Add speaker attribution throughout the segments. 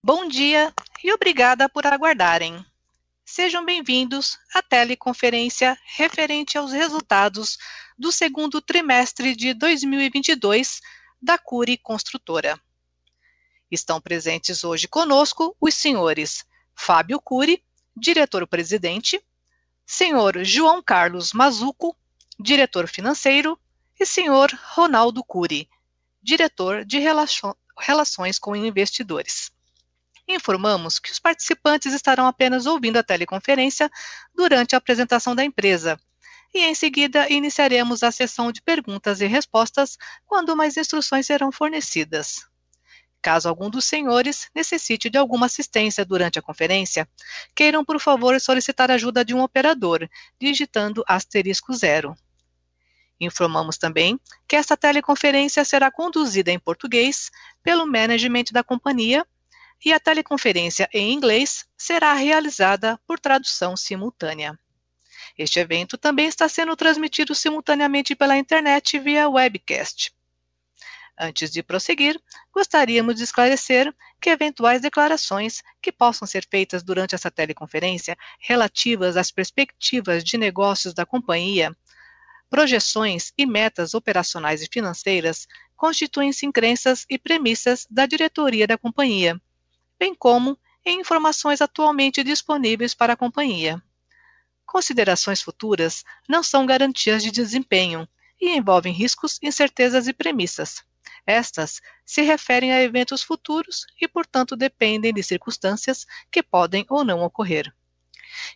Speaker 1: Bom dia e obrigada por aguardarem. Sejam bem-vindos à teleconferência referente aos resultados do segundo trimestre de 2022 da Cury Construtora. Estão presentes hoje conosco os senhores Fábio Cury, diretor-presidente, senhor João Carlos Mazuco, diretor financeiro, e senhor Ronaldo Cury, diretor de Relações com Investidores informamos que os participantes estarão apenas ouvindo a teleconferência durante a apresentação da empresa. E em seguida iniciaremos a sessão de perguntas e respostas quando mais instruções serão fornecidas. Caso algum dos senhores necessite de alguma assistência durante a conferência, queiram, por favor, solicitar ajuda de um operador, digitando asterisco zero. Informamos também que esta teleconferência será conduzida em português pelo management da companhia e a teleconferência em inglês será realizada por tradução simultânea. Este evento também está sendo transmitido simultaneamente pela internet via webcast. Antes de prosseguir, gostaríamos de esclarecer que eventuais declarações que possam ser feitas durante essa teleconferência relativas às perspectivas de negócios da companhia, projeções e metas operacionais e financeiras constituem-se em crenças e premissas da diretoria da companhia bem como em informações atualmente disponíveis para a companhia. Considerações futuras não são garantias de desempenho e envolvem riscos, incertezas e premissas. Estas se referem a eventos futuros e, portanto, dependem de circunstâncias que podem ou não ocorrer.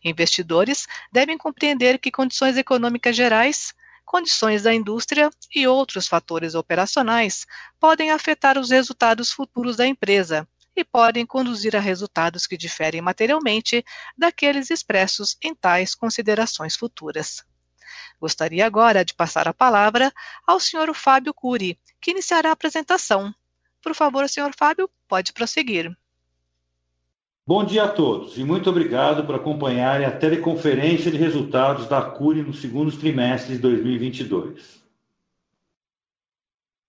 Speaker 1: Investidores devem compreender que condições econômicas gerais, condições da indústria e outros fatores operacionais podem afetar os resultados futuros da empresa e podem conduzir a resultados que diferem materialmente daqueles expressos em tais considerações futuras. Gostaria agora de passar a palavra ao Sr. Fábio Cury, que iniciará a apresentação. Por favor, Sr. Fábio, pode prosseguir.
Speaker 2: Bom dia a todos e muito obrigado por acompanharem a teleconferência de resultados da Cury no segundo trimestre de 2022.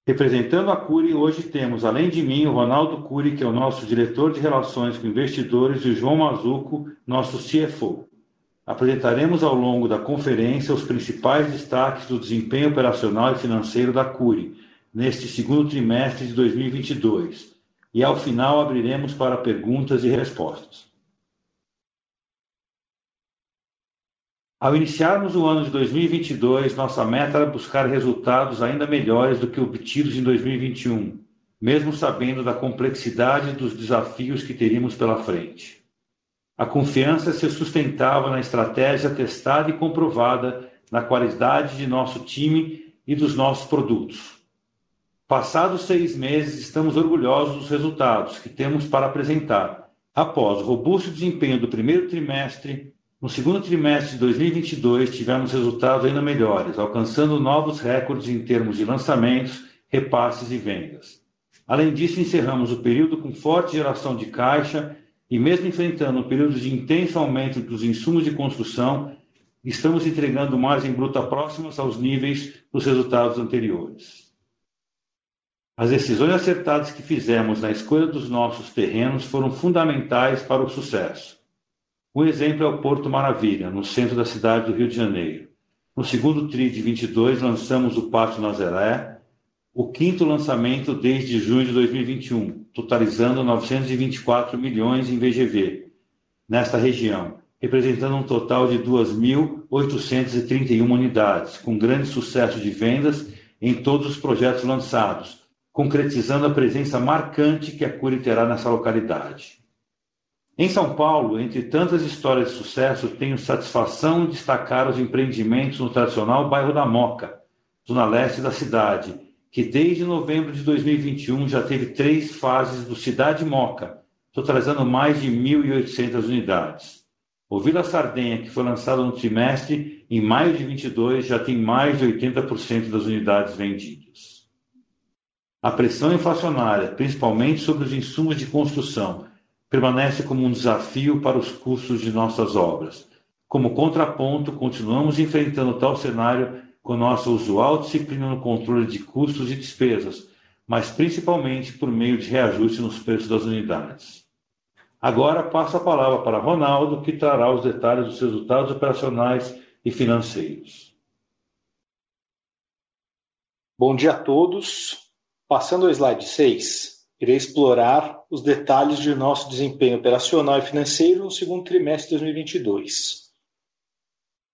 Speaker 2: Representando a Cury, hoje temos, além de mim, o Ronaldo Cury, que é o nosso diretor de relações com investidores, e o João Mazuco, nosso CFO. Apresentaremos ao longo da conferência os principais destaques do desempenho operacional e financeiro da Cury neste segundo trimestre de 2022 e, ao final, abriremos para perguntas e respostas. Ao iniciarmos o ano de 2022, nossa meta era buscar resultados ainda melhores do que obtidos em 2021, mesmo sabendo da complexidade dos desafios que teríamos pela frente. A confiança se sustentava na estratégia testada e comprovada, na qualidade de nosso time e dos nossos produtos. Passados seis meses, estamos orgulhosos dos resultados que temos para apresentar. Após o robusto desempenho do primeiro trimestre, no segundo trimestre de 2022, tivemos resultados ainda melhores, alcançando novos recordes em termos de lançamentos, repasses e vendas. Além disso, encerramos o período com forte geração de caixa e, mesmo enfrentando um período de intenso aumento dos insumos de construção, estamos entregando margem bruta próximas aos níveis dos resultados anteriores. As decisões acertadas que fizemos na escolha dos nossos terrenos foram fundamentais para o sucesso. Um exemplo é o Porto Maravilha, no centro da cidade do Rio de Janeiro. No segundo TRI de 22, lançamos o Pátio Nazaré, o quinto lançamento desde junho de 2021, totalizando 924 milhões em VGV nesta região, representando um total de 2.831 unidades, com grande sucesso de vendas em todos os projetos lançados, concretizando a presença marcante que a Cury terá nessa localidade. Em São Paulo, entre tantas histórias de sucesso, tenho satisfação de destacar os empreendimentos no tradicional bairro da Moca, zona leste da cidade, que desde novembro de 2021 já teve três fases do Cidade Moca, totalizando mais de 1.800 unidades. O Vila Sardenha, que foi lançado no trimestre, em maio de 22, já tem mais de 80% das unidades vendidas. A pressão inflacionária, principalmente sobre os insumos de construção, permanece como um desafio para os custos de nossas obras. Como contraponto, continuamos enfrentando tal cenário com nossa usual disciplina no controle de custos e despesas, mas principalmente por meio de reajuste nos preços das unidades. Agora passo a palavra para Ronaldo, que trará os detalhes dos resultados operacionais e financeiros.
Speaker 3: Bom dia a todos. Passando ao slide 6, irei explorar os detalhes de nosso desempenho operacional e financeiro no segundo trimestre de 2022.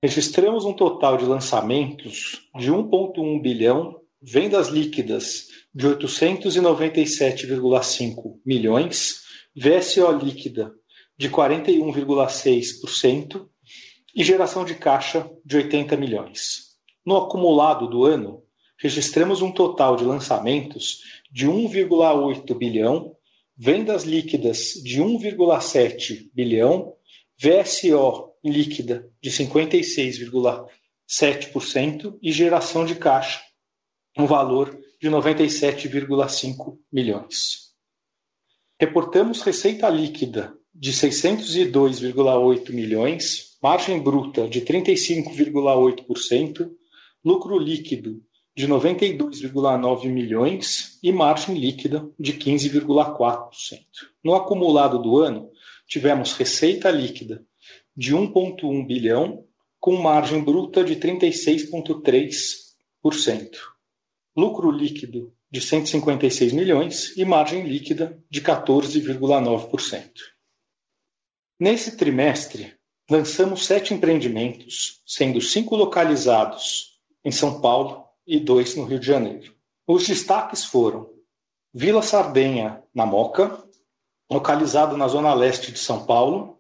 Speaker 3: Registramos um total de lançamentos de 1,1 bilhão, vendas líquidas de 897,5 milhões, VSO líquida de 41,6% e geração de caixa de 80 milhões. No acumulado do ano, registramos um total de lançamentos de 1,8 bilhão, vendas líquidas de 1,7 bilhão, VSO líquida de 56,7% e geração de caixa, um valor de 97,5 milhões. Reportamos receita líquida de 602,8 milhões, margem bruta de 35,8%, lucro líquido de 92,9 milhões e margem líquida de 15,4%. No acumulado do ano, tivemos receita líquida de 1,1 bilhão, com margem bruta de 36,3%, lucro líquido de 156 milhões e margem líquida de 14,9%. Nesse trimestre, lançamos sete empreendimentos, sendo cinco localizados em São Paulo, e dois no Rio de Janeiro. Os destaques foram Vila Sardenha, na Moca, localizado na zona leste de São Paulo,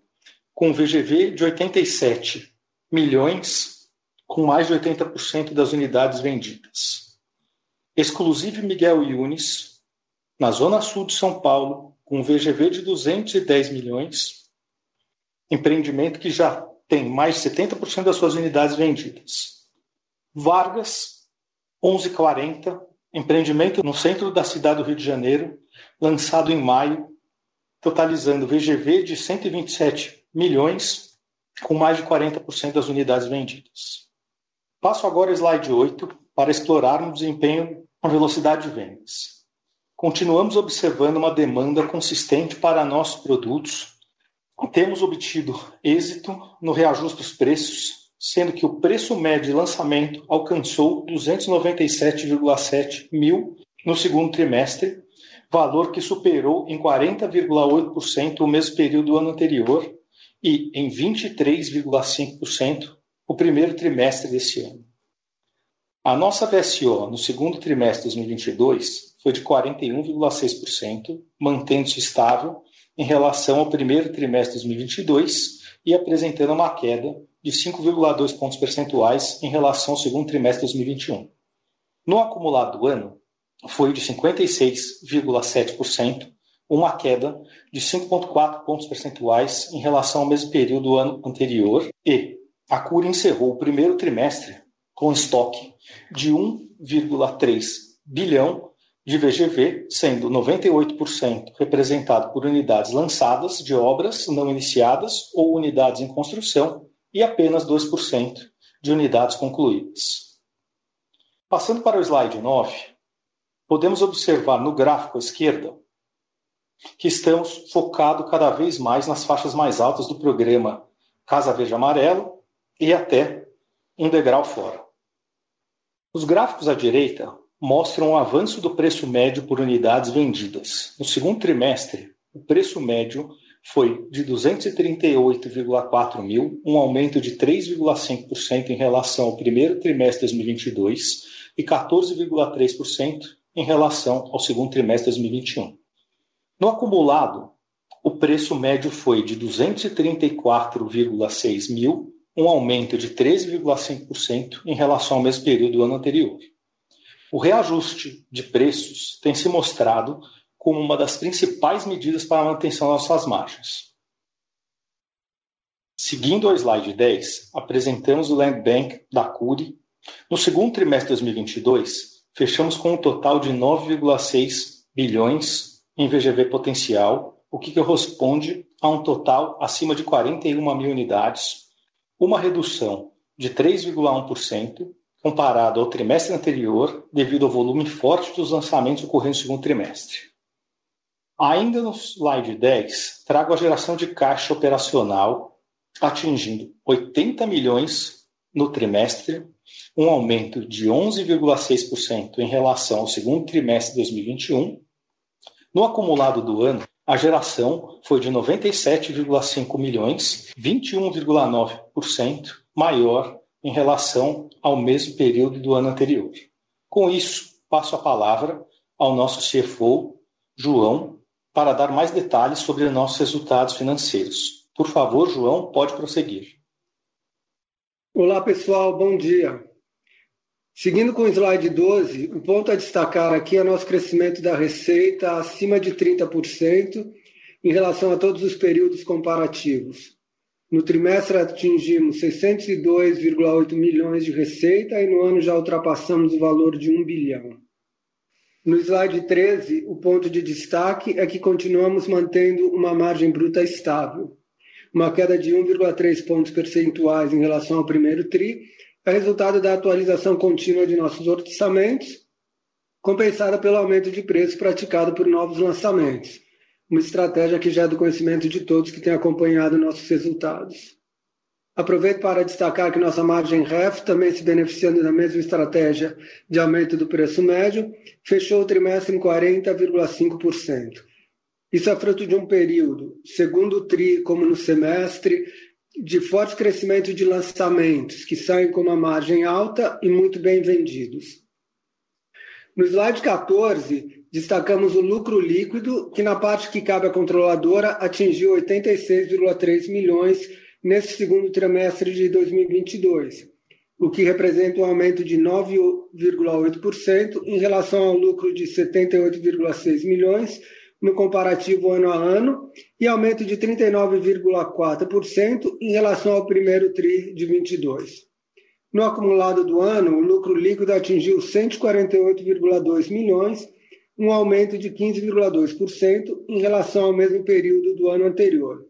Speaker 3: com VGV de 87 milhões, com mais de 80% das unidades vendidas. Exclusive Miguel Yunes, na zona sul de São Paulo, com VGV de 210 milhões, empreendimento que já tem mais de 70% das suas unidades vendidas. Vargas, 1140, empreendimento no centro da cidade do Rio de Janeiro, lançado em maio, totalizando VGV de 127 milhões, com mais de 40% das unidades vendidas. Passo agora ao slide 8 para explorarmos o desempenho com velocidade de vendas. Continuamos observando uma demanda consistente para nossos produtos. Temos obtido êxito no reajuste dos preços sendo que o preço médio de lançamento alcançou 297,7 mil no segundo trimestre, valor que superou em 40,8% o mesmo período do ano anterior e em 23,5% o primeiro trimestre desse ano. A nossa VSO no segundo trimestre de 2022 foi de 41,6%, mantendo-se estável em relação ao primeiro trimestre de 2022 e apresentando uma queda de 5,2 pontos percentuais em relação ao segundo trimestre de 2021. No acumulado do ano, foi de 56,7%, uma queda de 5,4 pontos percentuais em relação ao mesmo período do ano anterior, e a Cura encerrou o primeiro trimestre com estoque de 1,3 bilhão de VGV, sendo 98% representado por unidades lançadas de obras não iniciadas ou unidades em construção e apenas 2% de unidades concluídas. Passando para o slide 9, podemos observar no gráfico à esquerda que estamos focados cada vez mais nas faixas mais altas do programa Casa Verde Amarelo e até um degrau fora. Os gráficos à direita mostram o avanço do preço médio por unidades vendidas. No segundo trimestre, o preço médio foi de 238,4 mil, um aumento de 3,5% em relação ao primeiro trimestre de 2022 e 14,3% em relação ao segundo trimestre de 2021. No acumulado, o preço médio foi de 234,6 mil, um aumento de 13,5% em relação ao mesmo período do ano anterior. O reajuste de preços tem se mostrado como uma das principais medidas para a manutenção das suas margens. Seguindo ao slide 10, apresentamos o Land Bank da Curi. No segundo trimestre de 2022, fechamos com um total de 9,6 bilhões em VGV potencial, o que corresponde a um total acima de 41 mil unidades, uma redução de 3,1% comparado ao trimestre anterior, devido ao volume forte dos lançamentos ocorrendo no segundo trimestre. Ainda no slide 10, trago a geração de caixa operacional atingindo 80 milhões no trimestre, um aumento de 11,6% em relação ao segundo trimestre de 2021. No acumulado do ano, a geração foi de 97,5 milhões, 21,9% maior em relação ao mesmo período do ano anterior. Com isso, passo a palavra ao nosso CFO, João, para dar mais detalhes sobre nossos resultados financeiros. Por favor, João, pode prosseguir.
Speaker 4: Olá, pessoal, bom dia. Seguindo com o slide 12, o ponto a destacar aqui é nosso crescimento da receita acima de 30% em relação a todos os períodos comparativos. No trimestre atingimos 602,8 milhões de receita e no ano já ultrapassamos o valor de 1 bilhão. No slide 13, o ponto de destaque é que continuamos mantendo uma margem bruta estável. Uma queda de 1,3 pontos percentuais em relação ao primeiro TRI é resultado da atualização contínua de nossos orçamentos, compensada pelo aumento de preço praticado por novos lançamentos. Uma estratégia que já é do conhecimento de todos que têm acompanhado nossos resultados. Aproveito para destacar que nossa margem REF, também se beneficiando da mesma estratégia de aumento do preço médio, fechou o trimestre em 40,5%. Isso é fruto de um período, segundo o TRI, como no semestre, de forte crescimento de lançamentos, que saem com uma margem alta e muito bem vendidos. No slide 14, destacamos o lucro líquido, que na parte que cabe à controladora atingiu 86,3 milhões nesse segundo trimestre de 2022, o que representa um aumento de 9,8% em relação ao lucro de 78,6 milhões no comparativo ano a ano e aumento de 39,4% em relação ao primeiro tri de 22. No acumulado do ano, o lucro líquido atingiu 148,2 milhões, um aumento de 15,2% em relação ao mesmo período do ano anterior.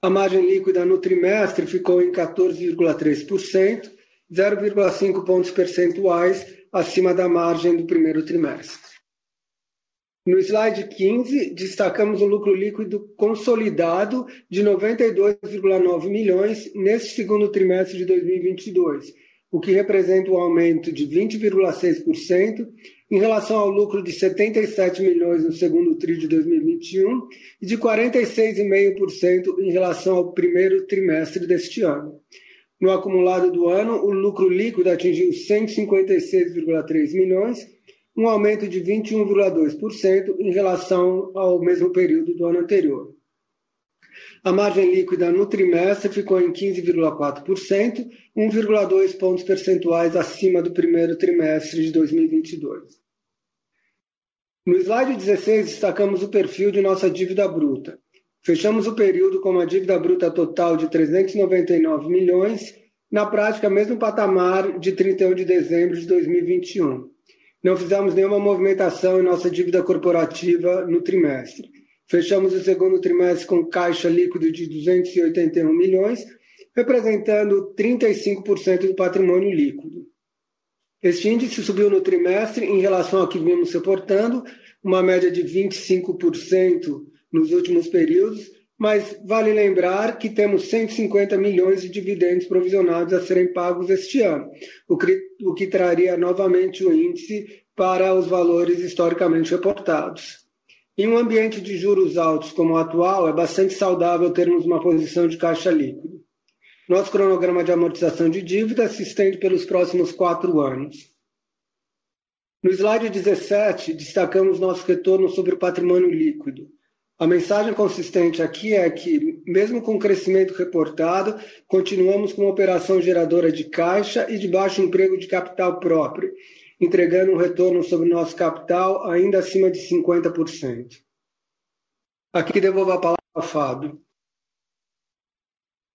Speaker 4: A margem líquida no trimestre ficou em 14,3%, 0,5 pontos percentuais acima da margem do primeiro trimestre. No slide 15, destacamos o lucro líquido consolidado de 92,9 milhões neste segundo trimestre de 2022, o que representa um aumento de 20,6% em relação ao lucro de 77 milhões no segundo TRI de 2021 e de 46,5% em relação ao primeiro trimestre deste ano. No acumulado do ano, o lucro líquido atingiu 156,3 milhões, um aumento de 21,2% em relação ao mesmo período do ano anterior. A margem líquida no trimestre ficou em 15,4%, 1,2 pontos percentuais acima do primeiro trimestre de 2022. No slide 16, destacamos o perfil de nossa dívida bruta. Fechamos o período com uma dívida bruta total de 399 milhões, na prática, mesmo patamar de 31 de dezembro de 2021. Não fizemos nenhuma movimentação em nossa dívida corporativa no trimestre. Fechamos o segundo trimestre com caixa líquido de 281 milhões, representando 35% do patrimônio líquido. Este índice subiu no trimestre em relação ao que vimos reportando, uma média de 25% nos últimos períodos, mas vale lembrar que temos 150 milhões de dividendos provisionados a serem pagos este ano, o que, o que traria novamente o índice para os valores historicamente reportados. Em um ambiente de juros altos como o atual, é bastante saudável termos uma posição de caixa líquido. Nosso cronograma de amortização de dívida se estende pelos próximos quatro anos. No slide 17, destacamos nosso retorno sobre o patrimônio líquido. A mensagem consistente aqui é que, mesmo com o crescimento reportado, continuamos com uma operação geradora de caixa e de baixo emprego de capital próprio, entregando um retorno sobre nosso capital ainda acima de 50%. Aqui devolvo a palavra ao Fábio.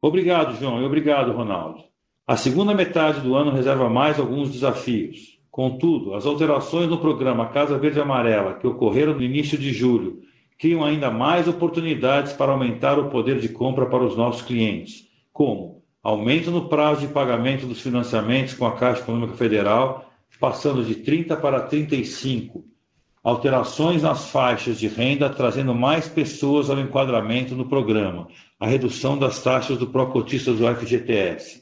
Speaker 2: Obrigado, João, e obrigado, Ronaldo. A segunda metade do ano reserva mais alguns desafios. Contudo, as alterações no programa Casa Verde Amarela, que ocorreram no início de julho, criam ainda mais oportunidades para aumentar o poder de compra para os nossos clientes, como aumento no prazo de pagamento dos financiamentos com a Caixa Econômica Federal, passando de 30 para 35, alterações nas faixas de renda, trazendo mais pessoas ao enquadramento no programa, a redução das taxas do pró-cotista do FGTS.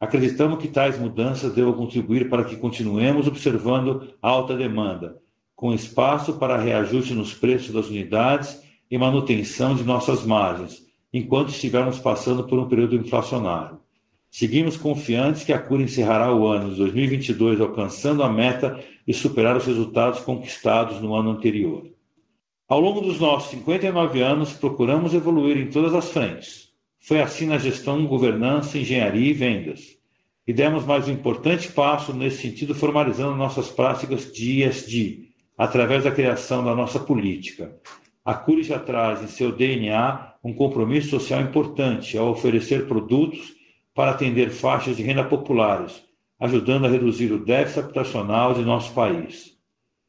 Speaker 2: Acreditamos que tais mudanças devam contribuir para que continuemos observando alta demanda, com espaço para reajuste nos preços das unidades e manutenção de nossas margens, enquanto estivermos passando por um período inflacionário. Seguimos confiantes que a Cura encerrará o ano de 2022 alcançando a meta e superar os resultados conquistados no ano anterior. Ao longo dos nossos 59 anos, procuramos evoluir em todas as frentes. Foi assim na gestão, governança, engenharia e vendas. E demos mais um importante passo nesse sentido, formalizando nossas práticas de ESG, através da criação da nossa política. A Cure já traz em seu DNA um compromisso social importante ao oferecer produtos para atender faixas de renda populares, ajudando a reduzir o déficit habitacional de nosso país.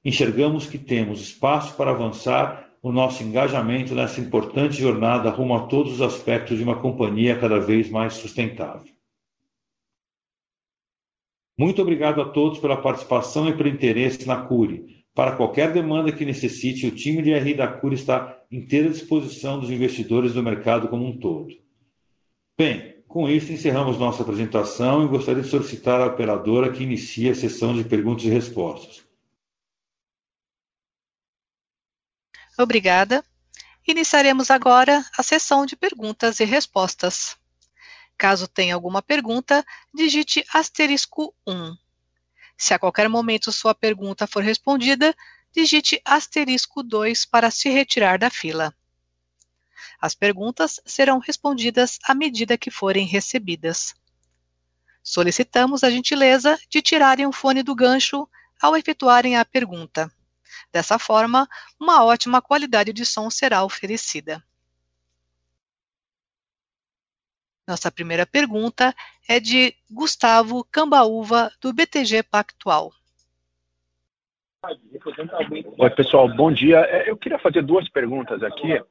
Speaker 2: Enxergamos que temos espaço para avançar o nosso engajamento nessa importante jornada rumo a todos os aspectos de uma companhia cada vez mais sustentável. Muito obrigado a todos pela participação e pelo interesse na Cure. Para qualquer demanda que necessite, o time de RI da Cure está inteira disposição dos investidores do mercado como um todo. Bem, com isso, encerramos nossa apresentação e gostaria de solicitar à operadora que inicie a sessão de perguntas e respostas.
Speaker 1: Obrigada. Iniciaremos agora a sessão de perguntas e respostas. Caso tenha alguma pergunta, digite asterisco 1. Se a qualquer momento sua pergunta for respondida, digite asterisco 2 para se retirar da fila. As perguntas serão respondidas à medida que forem recebidas. Solicitamos a gentileza de tirarem o fone do gancho ao efetuarem a pergunta. Dessa forma, uma ótima qualidade de som será oferecida. Nossa primeira pergunta é de Gustavo Cambaúva, do BTG Pactual.
Speaker 5: Oi, pessoal, bom dia. É, eu queria fazer duas perguntas aqui.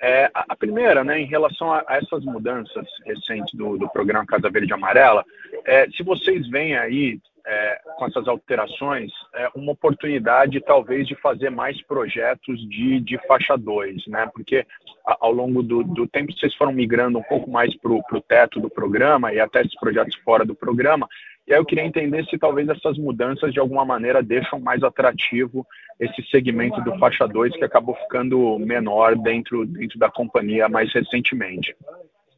Speaker 5: É, a, primeira, né, em relação a, essas mudanças recentes do, do, programa Casa Verde Amarela, é, se vocês veem aí é, com essas alterações, é, uma oportunidade talvez de fazer mais projetos de, de faixa 2, né? Porque a, ao longo do, do, tempo vocês foram migrando um pouco mais para o teto do programa e até esses projetos fora do programa. E aí eu queria entender se talvez essas mudanças de alguma maneira deixam mais atrativo esse segmento do faixa 2 que acabou ficando menor dentro, dentro da companhia mais recentemente.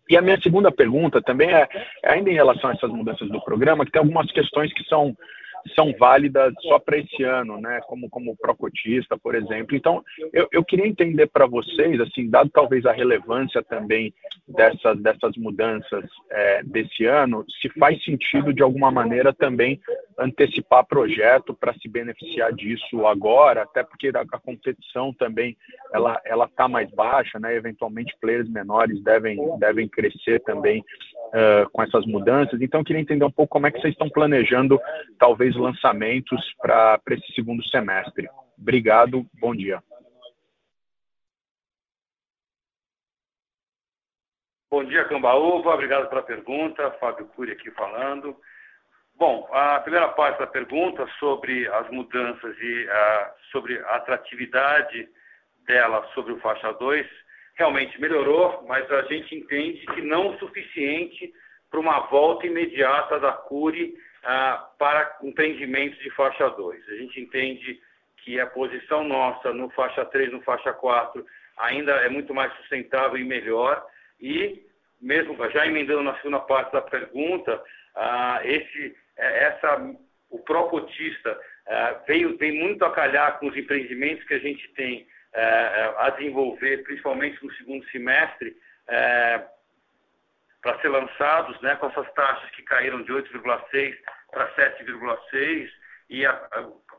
Speaker 5: E a minha segunda pergunta também é, é ainda em relação a essas mudanças do programa, que tem algumas questões que são são válidas só para esse ano, né? Como como procotista, por exemplo. Então, eu, eu queria entender para vocês, assim, dado talvez a relevância também dessas dessas mudanças é, desse ano, se faz sentido de alguma maneira também antecipar projeto para se beneficiar disso agora, até porque a, a competição também ela ela está mais baixa, né? Eventualmente players menores devem devem crescer também uh, com essas mudanças. Então, eu queria entender um pouco como é que vocês estão planejando, talvez, lançamentos para esse segundo semestre. Obrigado, bom dia.
Speaker 6: Bom dia, Cambaúva. Obrigado pela pergunta. Fábio Cury aqui falando. Bom, a primeira parte da pergunta sobre as mudanças e uh, sobre a atratividade dela sobre o faixa 2, realmente melhorou, mas a gente entende que não o suficiente para uma volta imediata da Cure ah, para empreendimentos de faixa 2. A gente entende que a posição nossa no faixa 3, no faixa 4, ainda é muito mais sustentável e melhor. E, mesmo já emendando na segunda parte da pergunta, ah, esse, é, essa, o pró-cotista ah, veio, vem muito a calhar com os empreendimentos que a gente tem a desenvolver, principalmente no segundo semestre, é, para ser lançados, né, com essas taxas que caíram de 8,6 para 7,6 e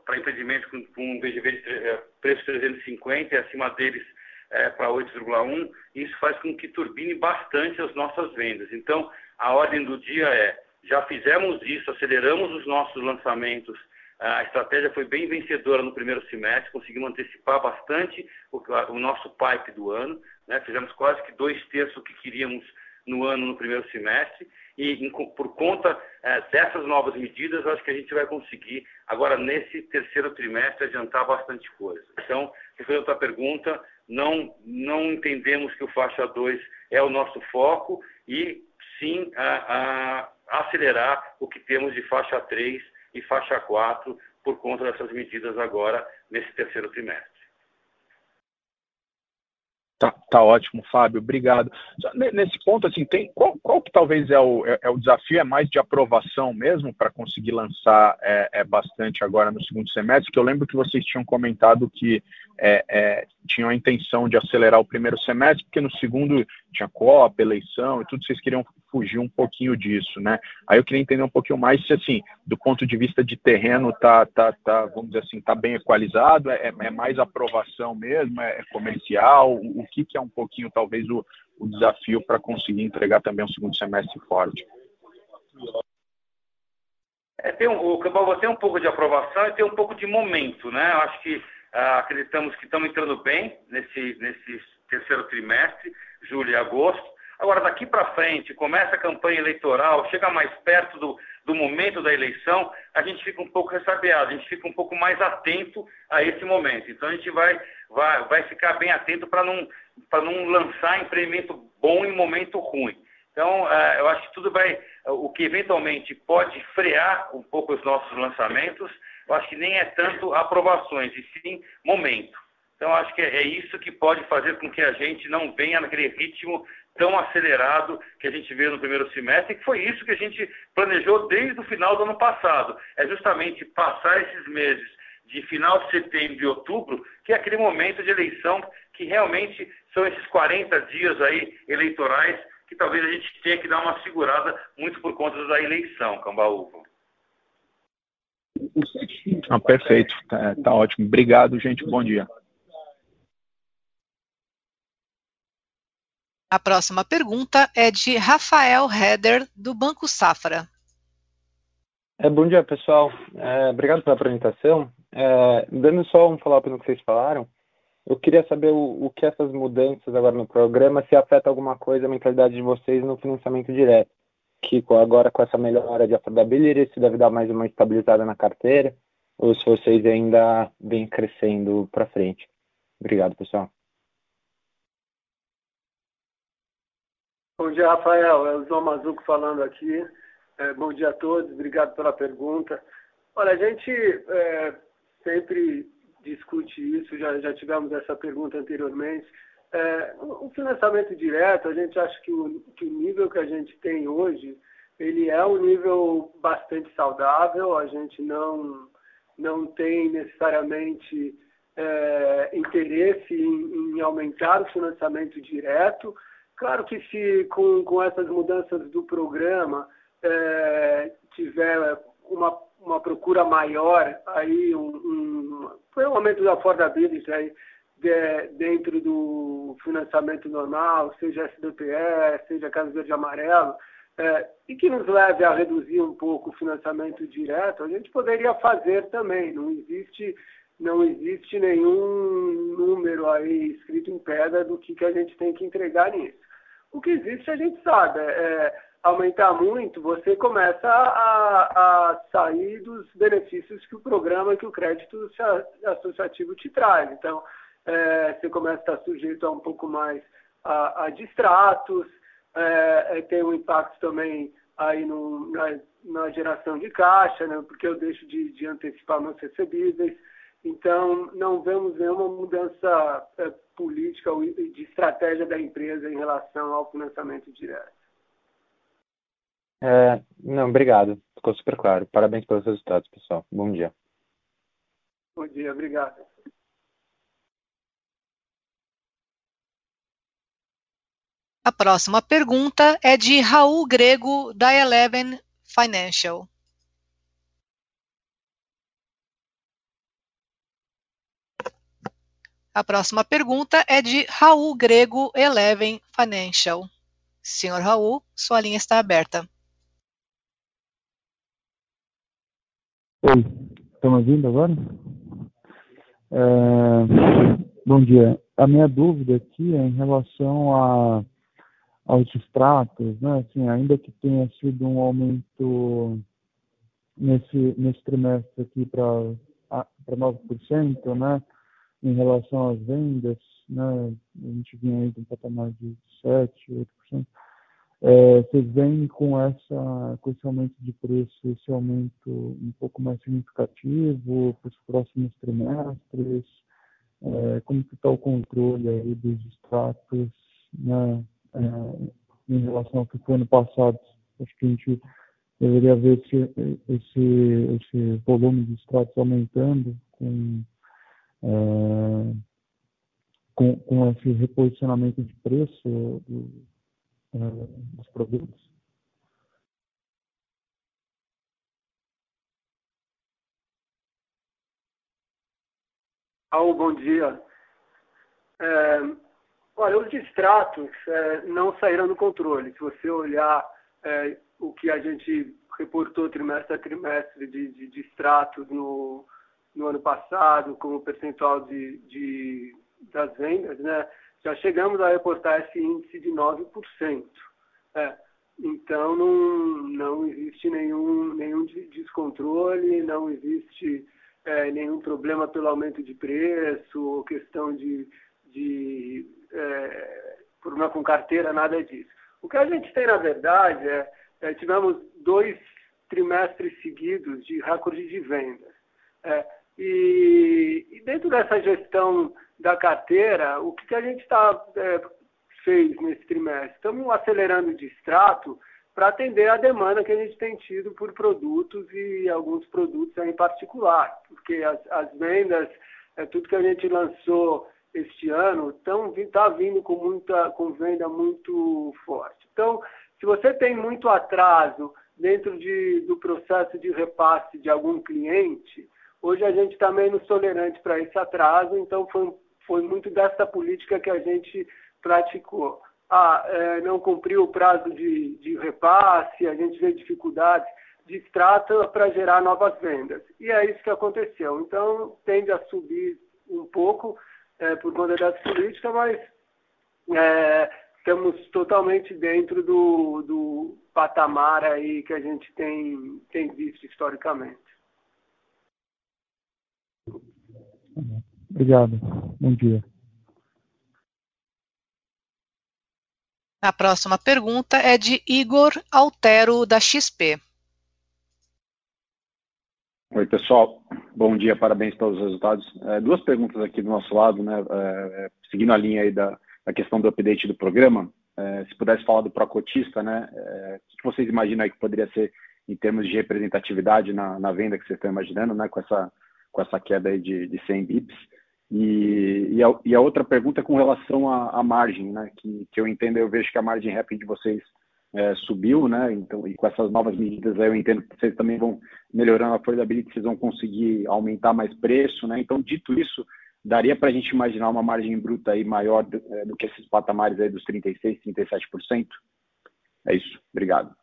Speaker 6: para empreendimentos com, com VGV de é, preço 350 e acima deles é, para 8,1, isso faz com que turbine bastante as nossas vendas. Então, a ordem do dia é, já fizemos isso, aceleramos os nossos lançamentos a estratégia foi bem vencedora no primeiro semestre, conseguimos antecipar bastante o, o nosso pipe do ano, né? fizemos quase que dois terços do que queríamos
Speaker 2: no ano no primeiro semestre e por conta é, dessas novas medidas, acho que a gente vai conseguir, agora nesse terceiro trimestre, adiantar bastante coisa. Então, respondendo a outra pergunta, não, não entendemos que o faixa 2 é o nosso foco e sim a, a acelerar o que temos de faixa 3 e faixa 4 por conta dessas medidas agora nesse terceiro trimestre.
Speaker 5: Tá, tá, ótimo, Fábio, obrigado. Nesse ponto, assim, tem qual, qual que talvez é o, é, é o desafio? É mais de aprovação mesmo para conseguir lançar é, é, bastante agora no segundo semestre? Que eu lembro que vocês tinham comentado que é, é, tinham a intenção de acelerar o primeiro semestre, porque no segundo tinha COP, eleição e tudo, vocês queriam fugir um pouquinho disso, né? Aí eu queria entender um pouquinho mais se, assim, do ponto de vista de terreno, tá, tá, tá vamos dizer assim, tá bem equalizado, é, é mais aprovação mesmo, é, comercial, o, o, que, é um pouquinho, talvez, o, o desafio para conseguir entregar também um segundo semestre forte?
Speaker 2: É, tem um, o Campbell tem um pouco de aprovação e tem um pouco de momento, né? Eu acho que ah, acreditamos que estamos entrando bem nesse, nesse terceiro trimestre, julho e agosto. Agora, daqui para frente, começa a campanha eleitoral, chega mais perto do, do momento da eleição, a gente fica um pouco ressabiado, a gente fica um pouco mais atento a esse momento. Então, a gente vai, vai, vai ficar bem atento para não, não lançar empreendimento bom em momento ruim. Então, uh, eu acho que tudo vai. O que eventualmente pode frear um pouco os nossos lançamentos, eu acho que nem é tanto aprovações, e sim momento. Então, acho que é, é isso que pode fazer com que a gente não venha naquele ritmo tão acelerado que a gente vê no primeiro semestre, que foi isso que a gente planejou desde o final do ano passado. É justamente passar esses meses de final de setembro e outubro, que é aquele momento de eleição que realmente são esses 40 dias aí eleitorais que talvez a gente tenha que dar uma segurada muito por conta da eleição, Cambaúva.
Speaker 5: Ah, perfeito, tá, tá ótimo. Obrigado, gente. Bom dia.
Speaker 1: A próxima pergunta é de Rafael Heder, do Banco Safra.
Speaker 7: É, bom dia, pessoal. É, obrigado pela apresentação. É, dando só um follow-up no que vocês falaram, eu queria saber o, o, que essas mudanças agora no programa, se afeta alguma coisa a mentalidade de vocês no financiamento direto, que agora com essa melhora de affordability, se deve dar mais uma estabilizada na carteira, ou se vocês ainda vêm crescendo para frente. Obrigado, pessoal.
Speaker 8: Bom dia, Rafael. É o João Mazuco falando aqui. É, bom dia a todos, obrigado pela pergunta. Olha, a gente é, sempre discute isso, já, já tivemos essa pergunta anteriormente. É, o financiamento direto, a gente acha que o, que o nível que a gente tem hoje, ele é um nível bastante saudável, a gente não, não tem necessariamente é, interesse em, em aumentar o financiamento direto, Claro que se com, com essas mudanças do programa é, tiver uma, uma procura maior, aí um, foi um aumento da affordability aí, de, dentro do financiamento normal, seja SBPE, seja Casa Verde Amarelo, é, e que nos leve a reduzir um pouco o financiamento direto, a gente poderia fazer também. Não existe, não existe nenhum número aí escrito em pedra do que, que a gente tem que entregar nisso. O que existe a gente sabe. É, aumentar muito, você começa a, a, sair dos benefícios que o programa, que o crédito associativo te traz. Então, é, você começa a estar sujeito a um pouco mais a, a distratos, é, é tem um impacto também aí no, na, na, geração de caixa, né, porque eu deixo de, de antecipar meus recebíveis. Então, não vemos nenhuma mudança é, política e de estratégia da empresa em relação ao financiamento direto.
Speaker 7: É, não, obrigado. Ficou super claro. Parabéns pelos resultados, pessoal. Bom dia.
Speaker 8: Bom dia, obrigado.
Speaker 1: A próxima pergunta é de Raul Grego, da Eleven Financial. A próxima pergunta é de Raul Grego, Eleven Financial. Senhor Raul, sua linha está aberta.
Speaker 9: Oi, estão ouvindo agora? É, bom dia. A minha dúvida aqui é em relação a, aos extratos, né? Assim, ainda que tenha sido um aumento nesse, nesse trimestre aqui para 9%, né? Em relação às vendas, né? A gente vinha aí de um patamar de 7%, 8%. É, vocês veem com, essa, com esse aumento de preço, esse aumento um pouco mais significativo para os próximos trimestres? É, como que está o controle aí dos extratos né, é, em relação ao que foi no passado? Acho que a gente deveria ver esse, esse, esse volume de extratos aumentando com, com, com esse reposicionamento de preço dos produtos.
Speaker 8: Raul, bom dia. É, olha, os distratos é, não saíram do controle. Se você olhar é, o que a gente reportou trimestre a trimestre de, de distratos no, no ano passado, como percentual de, de, das vendas, né, já chegamos a reportar esse índice de 9%. É, então, não, não existe nenhum, nenhum descontrole, não existe é, nenhum problema pelo aumento de preço, ou questão de, de é, problema com carteira, nada disso. O que a gente tem, na verdade, é, é tivemos dois trimestres seguidos de recorde de vendas. E, e, dentro dessa gestão da carteira, o que, que a gente tá, é, fez nesse trimestre? Estamos acelerando o distrato para atender a demanda que a gente tem tido por produtos e alguns produtos em particular, porque as, as vendas, é, tudo que a gente lançou este ano, está vindo com muita com venda muito forte. Então, se você tem muito atraso dentro de, do processo de repasse de algum cliente, hoje a gente está menos tolerante para esse atraso, então foi, foi muito dessa política que a gente praticou ah, é, não cumpriu o prazo de, de repasse, a gente vê dificuldades, distrata para gerar novas vendas. E é isso que aconteceu. Então, tende a subir um pouco é, por conta dessa política, mas é, estamos totalmente dentro do, do patamar aí que a gente tem, tem visto historicamente.
Speaker 9: Obrigado. Bom dia.
Speaker 1: A próxima pergunta é de Igor Altero, da XP.
Speaker 10: Oi, pessoal. Bom dia, parabéns pelos resultados. É, duas perguntas aqui do nosso lado, né? É, seguindo a linha aí da, da, questão do update do programa. É, se pudesse falar do Procotista, né? É, o que vocês imaginam aí que poderia ser em termos de representatividade na, na venda que vocês estão imaginando, né? Com essa, com essa queda aí de, de 100 bips. E, e, a, e, a, outra pergunta é com relação à, à margem, né? Que, que, eu entendo, eu vejo que a margem rap de vocês é, subiu, né? Então, e com essas novas medidas aí eu entendo que vocês também vão melhorando a affordability, vocês vão conseguir aumentar mais preço, né? Então, dito isso, daria para a gente imaginar uma margem bruta aí maior do, é, do que esses patamares aí dos 36%, 37%? É isso. Obrigado.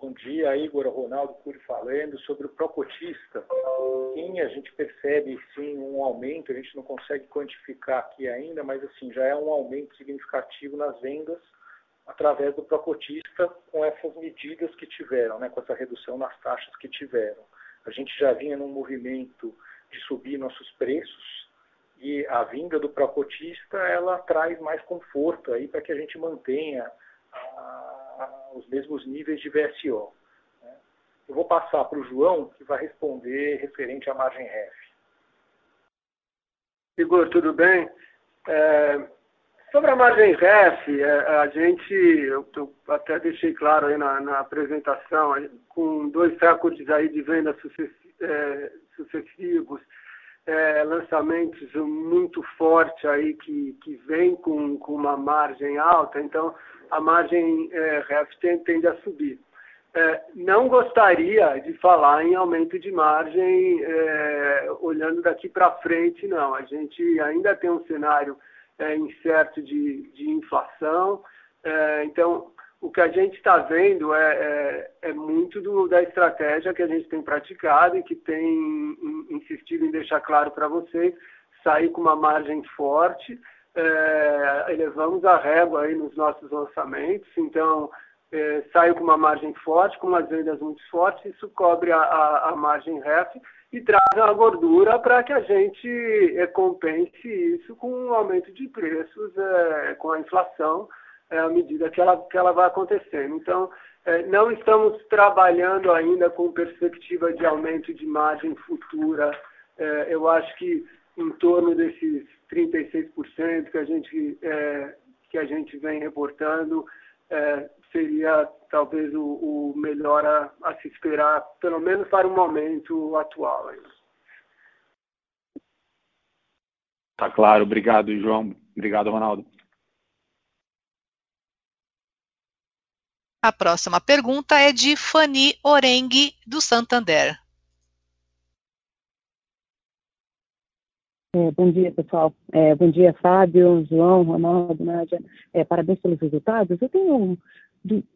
Speaker 11: Bom dia, Igor Ronaldo Cury falando sobre o Procotista. Sim, a gente percebe sim um aumento, a gente não consegue quantificar aqui ainda, mas assim, já é um aumento significativo nas vendas através do Procotista com essas medidas que tiveram, né, com essa redução nas taxas que tiveram. A gente já vinha num movimento de subir nossos preços e a vinda do Procotista ela traz mais conforto aí para que a gente mantenha a os mesmos níveis de VSO. Né? Eu vou passar para o João, que vai responder referente à margem REF.
Speaker 8: Igor, tudo bem? É, sobre a margem REF, é, a gente, eu, eu, até deixei claro aí na, na apresentação, com dois recordes aí de vendas é, sucessivos, é, lançamentos muito forte aí que, que vem com, com uma margem alta, então a margem é, REF tende a subir. É, não gostaria de falar em aumento de margem é, olhando daqui para frente, não. A gente ainda tem um cenário é, incerto de, de inflação, é, então o que a gente está vendo é, é, é muito do, da estratégia que a gente tem praticado e que tem insistido em deixar claro para vocês, sair com uma margem forte, é, elevamos a régua aí nos nossos lançamentos, então é, com uma margem forte, com umas vendas muito fortes, isso cobre a, a, a margem REF e traz a gordura para que a gente é, compense isso com um aumento de preços, é, com a inflação, é, à medida que ela, que ela vai acontecendo. Então, é, não estamos trabalhando ainda com perspectiva de aumento de margem futura. É, eu acho que em torno desses 36% que a gente, é, que a gente vem reportando, é, seria talvez o, o melhor a, a, se esperar, pelo menos para o momento atual.
Speaker 10: Tá claro, obrigado, João. Obrigado, Ronaldo.
Speaker 1: A próxima pergunta é de Fanny Orengue, do Santander.
Speaker 12: É, bom dia, pessoal. É, bom dia, Fábio, João, Ronaldo, Nádia. É, parabéns pelos resultados. Eu tenho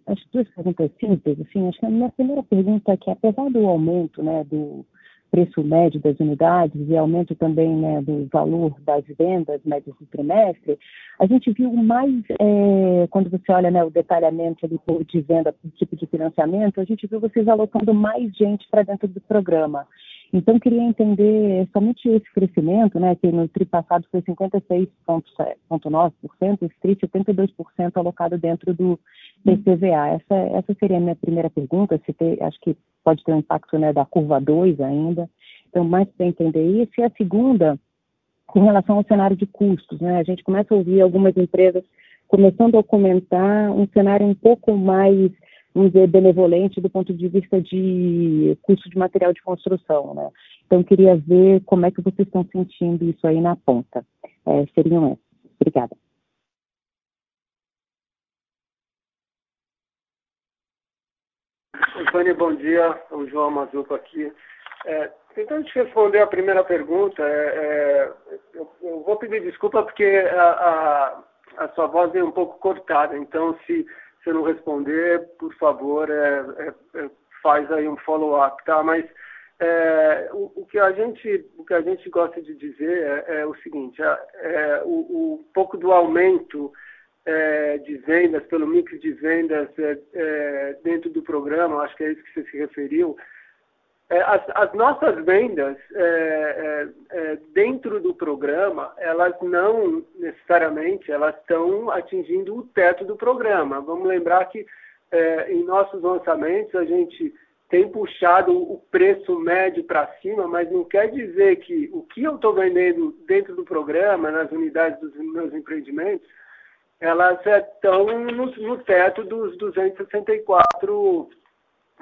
Speaker 12: as duas perguntas simples. Assim, acho que a minha primeira pergunta é que, apesar do aumento né, do preço médio das unidades e aumento também né, do valor das vendas médias do trimestre, a gente viu mais, é, quando você olha né, o detalhamento ali de venda por tipo de financiamento, a gente viu vocês alocando mais gente para dentro do programa. Então, queria entender somente esse crescimento, né, que no TRI passado foi 56,9%, esse TRI 72% alocado dentro do PCVA. Essa, essa seria a minha primeira pergunta, se ter, acho que pode ter um impacto né, da curva 2 ainda. Então, mais para entender isso. E a segunda, com relação ao cenário de custos, né, a gente começa a ouvir algumas empresas começando a comentar um cenário um pouco mais vamos dizer, benevolente do ponto de vista de custo de material de construção, né? Então, queria ver como é que vocês estão sentindo isso aí na ponta. É, seriam essas. Obrigada.
Speaker 8: Antônio, bom dia. O João Mazuco aqui. É, tentando te responder a primeira pergunta, é, é, eu, eu, vou pedir desculpa porque a, a, a sua voz é um pouco cortada, então se você não responder, por favor, é, é, é faz aí um follow-up, tá? Mas o, o, que a gente, o que a gente gosta de dizer é, o seguinte: o, o, pouco do aumento de vendas, pelo mix de vendas dentro do programa, acho que é isso que você se referiu, é, as, as, nossas vendas é, é, é, dentro do programa, elas não necessariamente elas estão atingindo o teto do programa. Vamos lembrar que é, em nossos lançamentos a gente tem puxado o preço médio para cima, mas não quer dizer que o que eu estou vendendo dentro do programa, nas unidades dos meus empreendimentos, elas estão no, no teto dos 264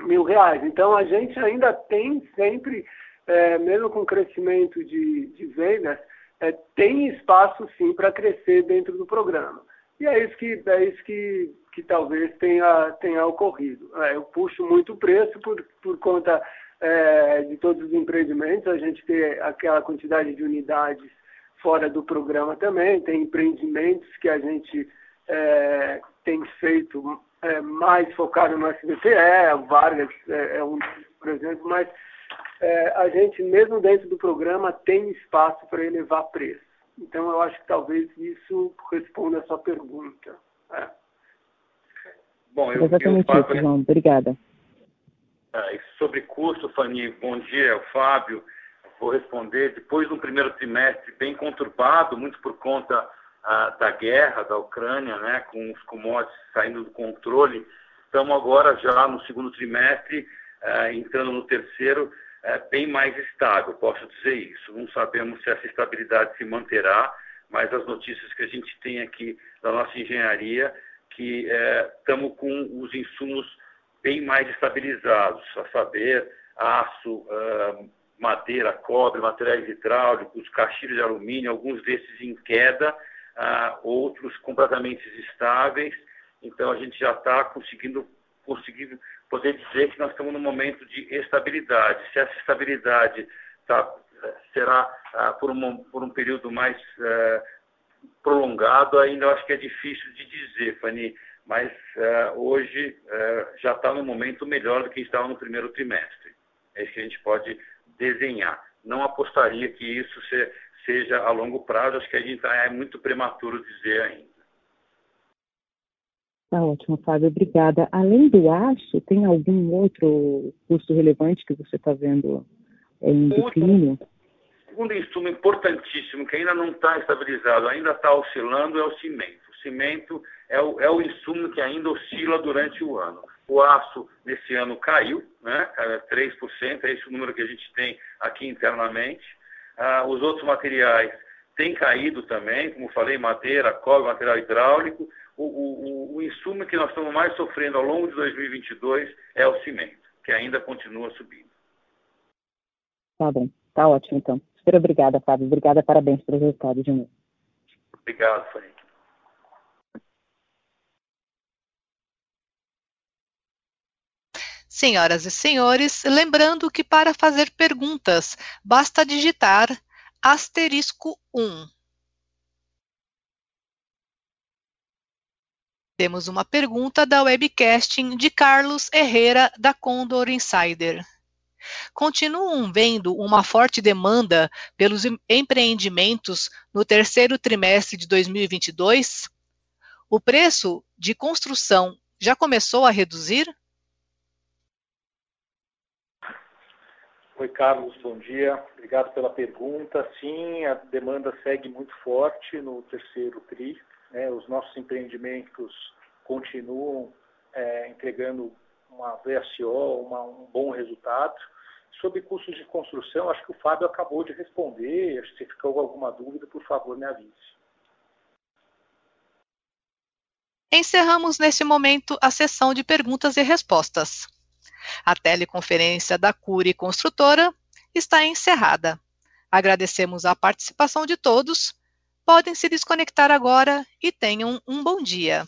Speaker 8: mil reais. Então, a gente ainda tem sempre, é, mesmo com crescimento de, de vendas, é, tem espaço sim para crescer dentro do programa. E é isso que, é isso que, que talvez tenha, tenha ocorrido. É, eu puxo muito o preço por, por conta é, de todos os empreendimentos, a gente tem aquela quantidade de unidades fora do programa também, tem empreendimentos que a gente é, tem feito é, mais focado no SBT, é, o Vargas é, é um, por exemplo, mas é, a gente, mesmo dentro do programa, tem espaço para elevar preço. Então, eu acho que talvez isso responda a sua pergunta. É.
Speaker 12: Bom, eu, Exatamente eu, isso, João. Obrigada.
Speaker 2: É, sobre custo, Fanny, bom dia, o Fábio. Vou responder. Depois de um primeiro trimestre bem conturbado, muito por conta da guerra da Ucrânia, né, com os commodities saindo do controle. Estamos agora já no segundo trimestre, uh, entrando no terceiro, uh, bem mais estável, posso dizer isso. Não sabemos se essa estabilidade se manterá, mas as notícias que a gente tem aqui da nossa engenharia, que estamos com os insumos bem mais estabilizados, a saber, aço, madeira, cobre, materiais hidráulicos, caixilhos de alumínio, alguns desses em queda, uh, outros completamente estáveis. Então, a gente já está conseguindo, conseguindo poder dizer que nós estamos num momento de estabilidade. Se essa estabilidade tá, será uh, por, uma, por, um período mais uh, prolongado, ainda eu acho que é difícil de dizer, Fanny, mas hoje já está no momento melhor do que estava no primeiro trimestre. É isso que a gente pode desenhar. Não apostaria que isso se, seja a longo prazo, acho que a gente é muito prematuro dizer ainda.
Speaker 12: Tá ótimo, Fábio, obrigada. Além do aço, tem algum outro custo relevante que você está vendo em declínio?
Speaker 2: segundo insumo importantíssimo que ainda não está estabilizado, ainda está oscilando, é o cimento. O cimento é o, é o insumo que ainda oscila durante o ano. O aço, nesse ano, caiu, né? 3%, é esse o número que a gente tem aqui internamente. Ah, os outros materiais têm caído também, como falei, madeira, cobre, material hidráulico. O, o, o insumo que nós estamos mais sofrendo ao longo de 2022 é o cimento, que ainda continua subindo.
Speaker 12: Tá bom, tá ótimo então. Super obrigada, Fábio. Obrigada, parabéns pelo resultado de novo.
Speaker 2: Obrigado, Frank.
Speaker 1: Senhoras e senhores, lembrando que para fazer perguntas, basta digitar asterisco 1. Temos uma pergunta da webcasting de Carlos Herrera, da Condor Insider continuam vendo uma forte demanda pelos empreendimentos no terceiro trimestre de 2022? O preço de construção já começou a reduzir?
Speaker 11: Oi, Carlos, bom dia. Obrigado pela pergunta. Sim, a demanda segue muito forte no terceiro TRI. Né? Os nossos empreendimentos continuam é, entregando uma VSO, uma, um bom resultado. Sobre custos de construção, acho que o Fábio acabou de responder. Se ficou alguma dúvida, por favor, me avise.
Speaker 1: Encerramos neste momento a sessão de perguntas e respostas. A teleconferência da Cure Construtora está encerrada. Agradecemos a participação de todos. Podem se desconectar agora e tenham um bom dia.